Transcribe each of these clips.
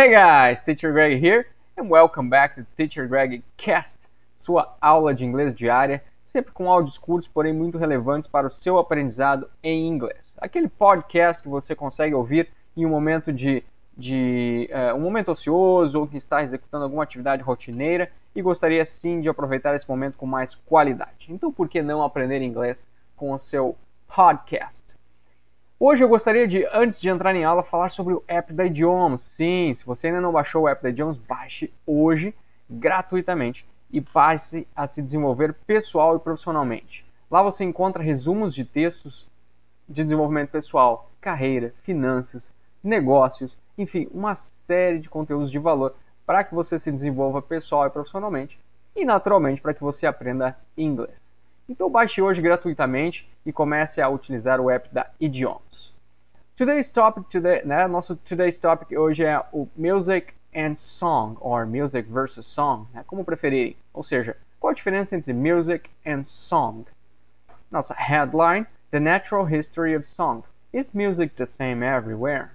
Hey guys, Teacher Greg here, and welcome back to Teacher Greg Cast, sua aula de inglês diária, sempre com áudios curtos, porém muito relevantes para o seu aprendizado em inglês. Aquele podcast que você consegue ouvir em um momento de, de uh, um momento ocioso ou que está executando alguma atividade rotineira e gostaria sim de aproveitar esse momento com mais qualidade. Então, por que não aprender inglês com o seu podcast? Hoje eu gostaria de, antes de entrar em aula, falar sobre o app da Idiomas. Sim, se você ainda não baixou o app da Idiomas, baixe hoje gratuitamente e passe a se desenvolver pessoal e profissionalmente. Lá você encontra resumos de textos de desenvolvimento pessoal, carreira, finanças, negócios, enfim, uma série de conteúdos de valor para que você se desenvolva pessoal e profissionalmente e naturalmente para que você aprenda inglês. Então baixe hoje gratuitamente e comece a utilizar o app da Idiomas. Today's topic, today, né, nosso today's topic hoje é o music and song, or music versus song, né, como preferirem. Ou seja, qual a diferença entre music and song? Nossa headline, The Natural History of Song. Is music the same everywhere?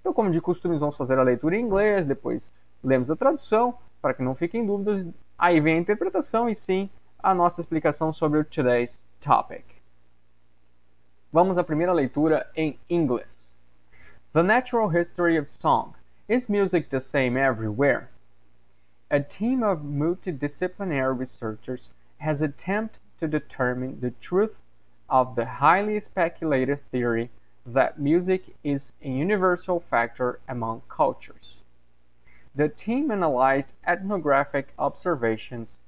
Então, como de costume, vamos fazer a leitura em inglês, depois lemos a tradução, para que não fiquem dúvidas. Aí vem a interpretação e sim a nossa explicação sobre today's topic. Vamos à primeira leitura em inglês. The natural history of song. Is music the same everywhere? A team of multidisciplinary researchers has attempted to determine the truth of the highly speculated theory that music is a universal factor among cultures. The team analyzed ethnographic observations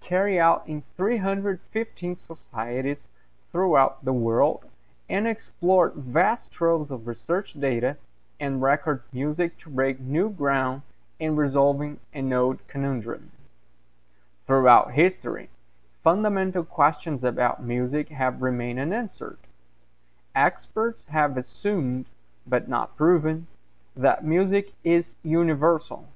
carried out in 315 societies throughout the world and explored vast troves of research data and record music to break new ground in resolving an old conundrum. Throughout history, fundamental questions about music have remained unanswered. Experts have assumed, but not proven, that music is universal,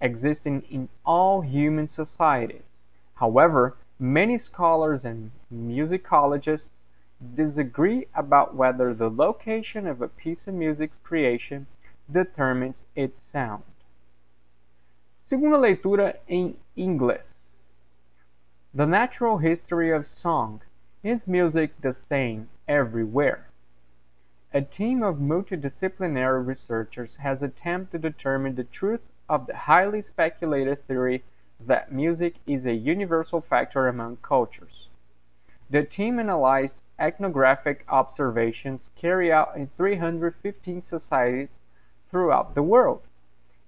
existing in all human societies However, many scholars and musicologists disagree about whether the location of a piece of music's creation determines its sound. Segunda leitura em inglês. The natural history of song. Is music the same everywhere? A team of multidisciplinary researchers has attempted to determine the truth of the highly speculated theory that music is a universal factor among cultures. The team analyzed ethnographic observations carried out in 315 societies throughout the world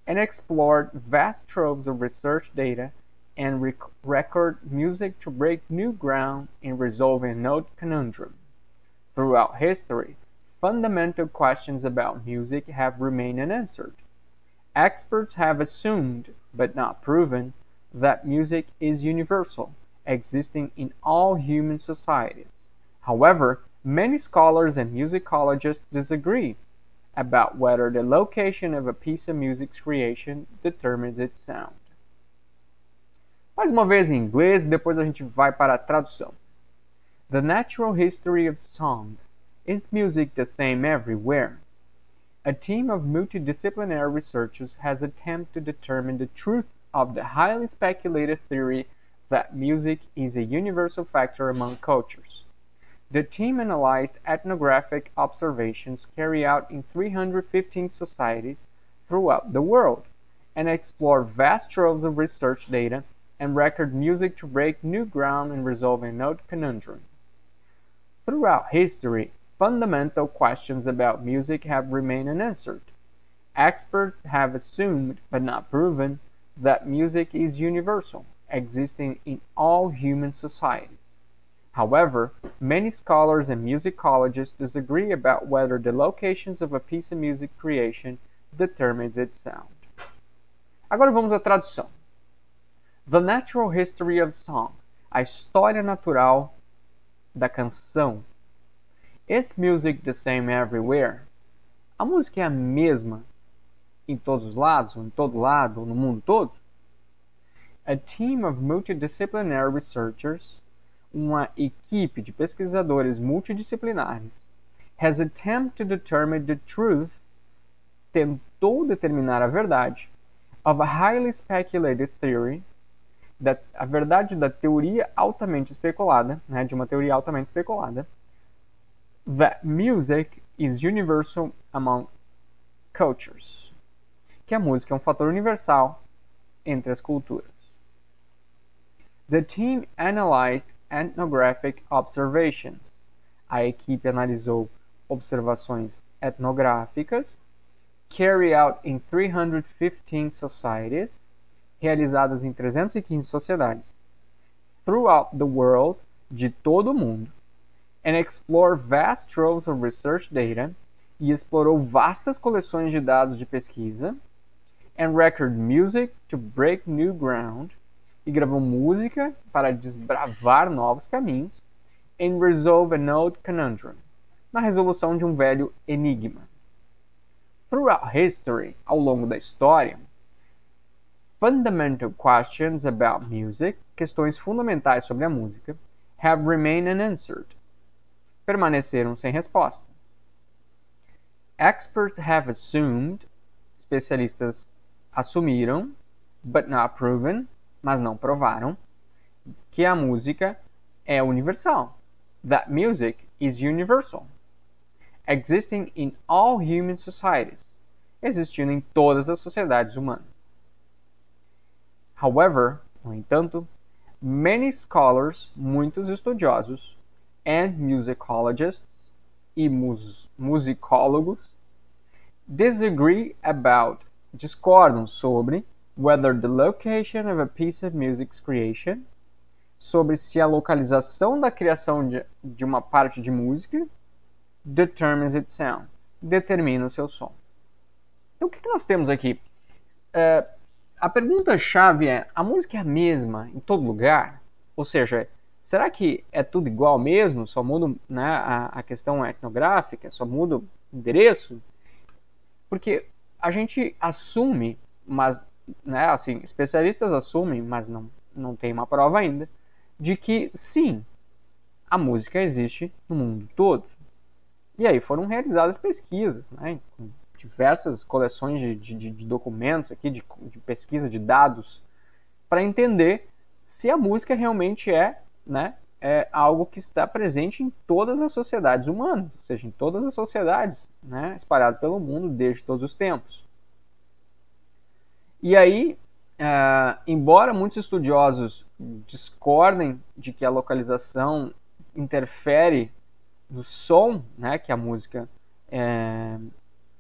and explored vast troves of research data and rec record music to break new ground in resolving note conundrum. Throughout history, fundamental questions about music have remained unanswered. Experts have assumed, but not proven, that music is universal, existing in all human societies. However, many scholars and musicologists disagree about whether the location of a piece of music's creation determines its sound. Mais uma vez em inglês, depois a gente vai para a tradução. The natural history of song. Is music the same everywhere? A team of multidisciplinary researchers has attempted to determine the truth of the highly speculated theory that music is a universal factor among cultures. The team analyzed ethnographic observations carried out in 315 societies throughout the world and explored vast troves of research data and record music to break new ground in resolving note conundrum. Throughout history, fundamental questions about music have remained unanswered. Experts have assumed, but not proven, that music is universal, existing in all human societies. However, many scholars and musicologists disagree about whether the locations of a piece of music creation determines its sound. Agora vamos à tradução. The Natural History of Song, a história natural da canção. Is music the same everywhere? A música é a mesma em todos os lados, ou em todo lado, ou no mundo todo? A team of multidisciplinary researchers, uma equipe de pesquisadores multidisciplinares, has attempted to determine the truth tentou determinar a verdade of a highly speculated theory, da, a verdade da teoria altamente especulada, né, de uma teoria altamente especulada, that music is universal among cultures, que a música é um fator universal entre as culturas. The team analyzed ethnographic observations. A equipe analisou observações etnográficas carried out in 315 societies, realizadas em 315 sociedades, throughout the world, de todo o mundo, and explore vast troves of research data, e explorou vastas coleções de dados de pesquisa, and record music to break new ground, e gravou música para desbravar novos caminhos, and resolve an old conundrum, na resolução de um velho enigma. Throughout history, ao longo da história, fundamental questions about music, questões fundamentais sobre a música, have remained unanswered, permaneceram sem resposta. Experts have assumed, especialistas assumiram, but not proven, mas não provaram, que a música é universal. That music is universal existing in all human societies, existindo em todas as sociedades humanas. However, no entanto, many scholars, muitos estudiosos, and musicologists e mus musicólogos disagree about, discordam sobre whether the location of a piece of music's creation, sobre se a localização da criação de, de uma parte de música determines its sound. Determina o seu som. Então, o que, que nós temos aqui? Uh, a pergunta-chave é: a música é a mesma em todo lugar? Ou seja, será que é tudo igual mesmo? Só muda né, a, a questão etnográfica? Só muda o endereço? Porque a gente assume, mas, né, assim, especialistas assumem, mas não, não tem uma prova ainda, de que sim, a música existe no mundo todo. E aí foram realizadas pesquisas, né, com diversas coleções de, de, de documentos aqui, de, de, pesquisa de dados, para entender se a música realmente é, né, é algo que está presente em todas as sociedades humanas, ou seja, em todas as sociedades né, espalhadas pelo mundo desde todos os tempos. E aí, uh, embora muitos estudiosos discordem de que a localização interfere do som, né, que a música é,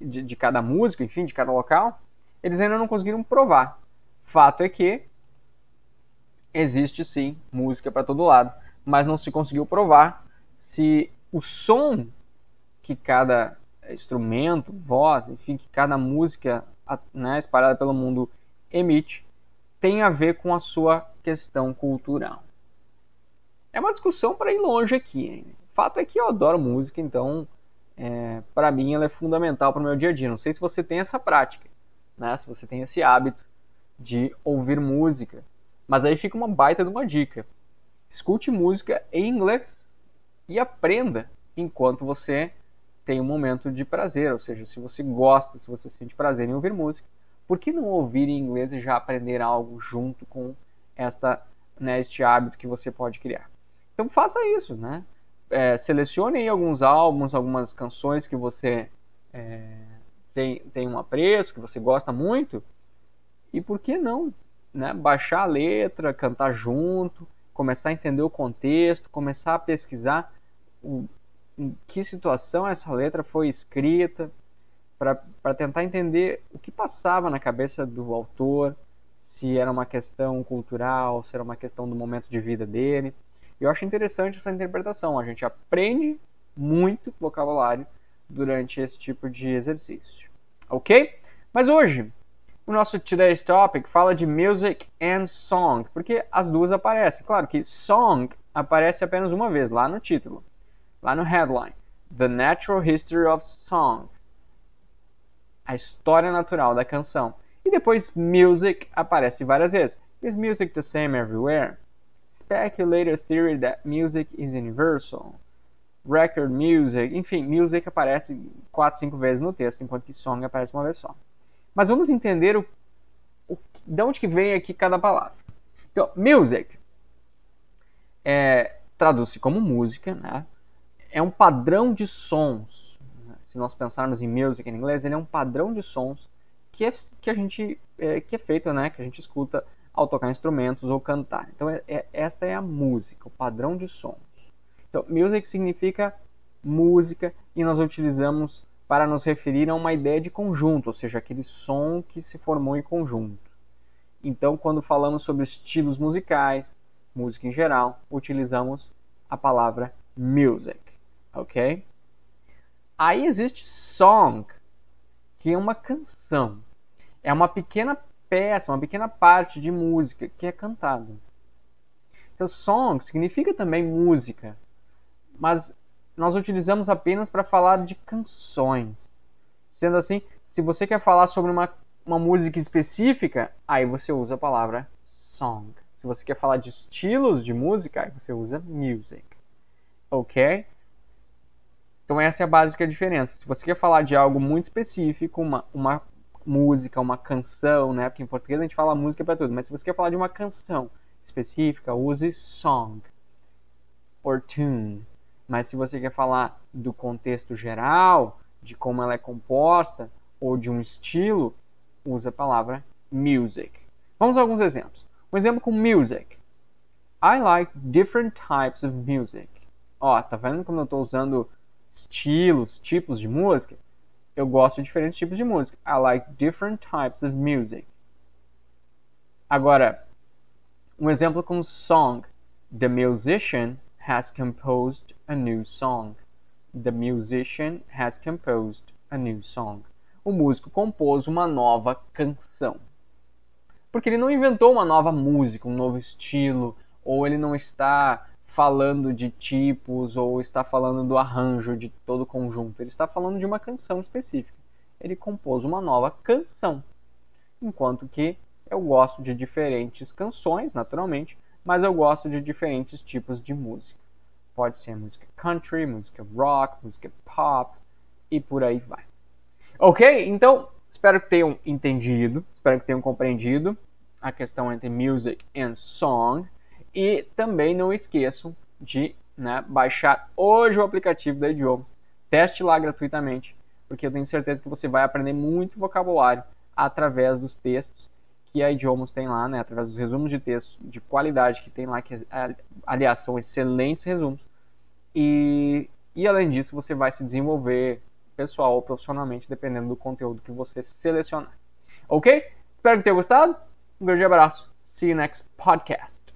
de, de, cada música, enfim, de cada local, eles ainda não conseguiram provar. Fato é que existe sim música para todo lado, mas não se conseguiu provar se o som que cada instrumento, voz, enfim, que cada música né, espalhada pelo mundo emite tem a ver com a sua questão cultural. É uma discussão para ir longe aqui. Hein? fato é que eu adoro música, então é, para mim ela é fundamental para o meu dia a dia. Não sei se você tem essa prática, né? se você tem esse hábito de ouvir música. Mas aí fica uma baita de uma dica. Escute música em inglês e aprenda enquanto você tem um momento de prazer. Ou seja, se você gosta, se você sente prazer em ouvir música, por que não ouvir em inglês e já aprender algo junto com esta, né, este hábito que você pode criar? Então faça isso, né? é, selecione aí alguns álbuns, algumas canções que você é, tem, tem um apreço, que você gosta muito, e por que não né, baixar a letra, cantar junto, começar a entender o contexto, começar a pesquisar o, em que situação essa letra foi escrita, para tentar entender o que passava na cabeça do autor, se era uma questão cultural, se era uma questão do momento de vida dele. Eu acho interessante essa interpretação. A gente aprende muito vocabulário durante esse tipo de exercício. Ok? Mas hoje, o nosso Today's Topic fala de music and song, porque as duas aparecem. Claro que song aparece apenas uma vez, lá no título, lá no headline. The Natural History of Song. A história natural da canção. E depois music aparece várias vezes. Is music the same everywhere? speculator theory that music is universal. record music, enfim, music aparece quatro, cinco vezes no texto, enquanto que song aparece uma vez só. Mas vamos entender o, o de onde que vem aqui cada palavra. Então, music é, traduz-se como música, né? É um padrão de sons. Se nós pensarmos em music em inglês, ele é um padrão de sons que, é, que a gente é, que é feito, né? Que a gente escuta ao tocar instrumentos ou cantar. Então, é, é, esta é a música, o padrão de sons. Então, music significa música e nós utilizamos para nos referir a uma ideia de conjunto, ou seja, aquele som que se formou em conjunto. Então, quando falamos sobre estilos musicais, música em geral, utilizamos a palavra music, ok? Aí existe song, que é uma canção. É uma pequena peça, uma pequena parte de música que é cantada. Então, song significa também música, mas nós utilizamos apenas para falar de canções. Sendo assim, se você quer falar sobre uma, uma música específica, aí você usa a palavra song. Se você quer falar de estilos de música, aí você usa music. Ok? Então essa é a básica diferença. Se você quer falar de algo muito específico, uma, uma música, uma canção, né? Porque em português a gente fala música para tudo, mas se você quer falar de uma canção específica, use song or tune. Mas se você quer falar do contexto geral, de como ela é composta ou de um estilo, use a palavra music. Vamos a alguns exemplos. Um exemplo com music. I like different types of music. Ó, tá vendo como eu estou usando estilos, tipos de música? Eu gosto de diferentes tipos de música. I like different types of music. Agora, um exemplo com song. The musician has composed a new song. The musician has composed a new song. O músico compôs uma nova canção porque ele não inventou uma nova música, um novo estilo, ou ele não está falando de tipos ou está falando do arranjo de todo o conjunto. Ele está falando de uma canção específica. Ele compôs uma nova canção. Enquanto que eu gosto de diferentes canções, naturalmente, mas eu gosto de diferentes tipos de música. Pode ser música country, música rock, música pop e por aí vai. Ok? Então, Espero que tenham entendido, espero que tenham compreendido a questão entre music and song. E também não esqueçam de né, baixar hoje o aplicativo da Idiomas. Teste lá gratuitamente, porque eu tenho certeza que você vai aprender muito vocabulário através dos textos que a Idiomas tem lá, né, através dos resumos de texto de qualidade que tem lá, que aliás são excelentes resumos. E, e além disso, você vai se desenvolver pessoal ou profissionalmente, dependendo do conteúdo que você selecionar. Ok? Espero que tenha gostado. Um grande abraço. See you next podcast.